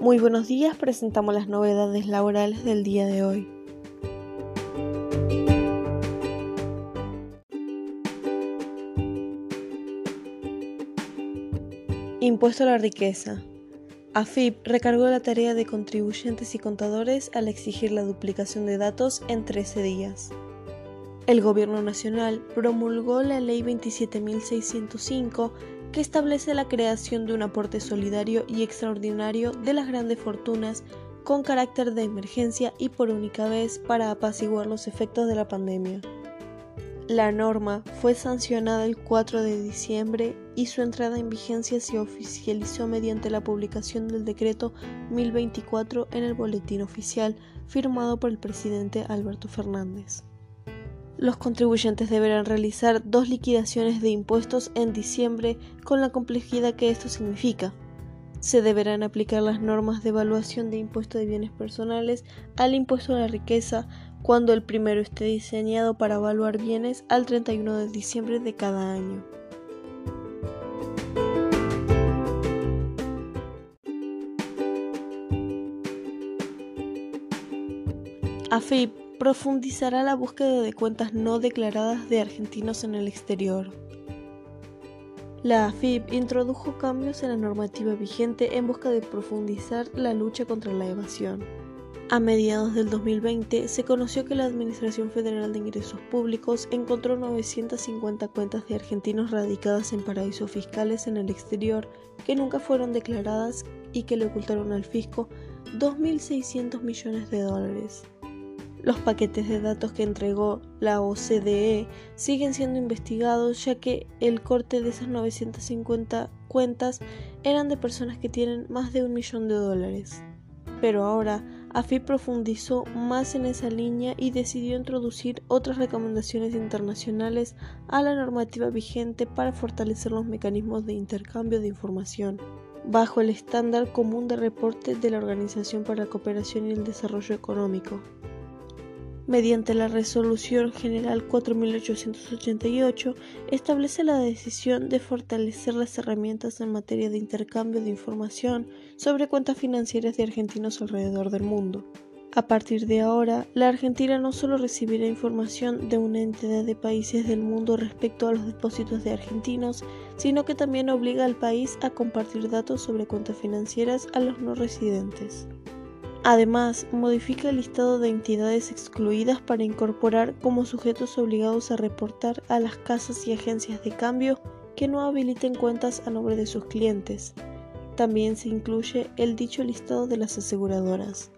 Muy buenos días, presentamos las novedades laborales del día de hoy. Impuesto a la riqueza. AFIP recargó la tarea de contribuyentes y contadores al exigir la duplicación de datos en 13 días. El Gobierno Nacional promulgó la Ley 27.605 que establece la creación de un aporte solidario y extraordinario de las grandes fortunas con carácter de emergencia y por única vez para apaciguar los efectos de la pandemia. La norma fue sancionada el 4 de diciembre y su entrada en vigencia se oficializó mediante la publicación del decreto 1024 en el Boletín Oficial firmado por el presidente Alberto Fernández. Los contribuyentes deberán realizar dos liquidaciones de impuestos en diciembre con la complejidad que esto significa. Se deberán aplicar las normas de evaluación de impuesto de bienes personales al impuesto a la riqueza cuando el primero esté diseñado para evaluar bienes al 31 de diciembre de cada año. AFIP profundizará la búsqueda de cuentas no declaradas de argentinos en el exterior. La AFIP introdujo cambios en la normativa vigente en busca de profundizar la lucha contra la evasión. A mediados del 2020 se conoció que la Administración Federal de Ingresos Públicos encontró 950 cuentas de argentinos radicadas en paraísos fiscales en el exterior que nunca fueron declaradas y que le ocultaron al fisco 2.600 millones de dólares. Los paquetes de datos que entregó la OCDE siguen siendo investigados ya que el corte de esas 950 cuentas eran de personas que tienen más de un millón de dólares. Pero ahora AFI profundizó más en esa línea y decidió introducir otras recomendaciones internacionales a la normativa vigente para fortalecer los mecanismos de intercambio de información bajo el estándar común de reporte de la Organización para la Cooperación y el Desarrollo Económico mediante la Resolución General 4888, establece la decisión de fortalecer las herramientas en materia de intercambio de información sobre cuentas financieras de argentinos alrededor del mundo. A partir de ahora, la Argentina no solo recibirá información de una entidad de países del mundo respecto a los depósitos de argentinos, sino que también obliga al país a compartir datos sobre cuentas financieras a los no residentes. Además, modifica el listado de entidades excluidas para incorporar como sujetos obligados a reportar a las casas y agencias de cambio que no habiliten cuentas a nombre de sus clientes. También se incluye el dicho listado de las aseguradoras.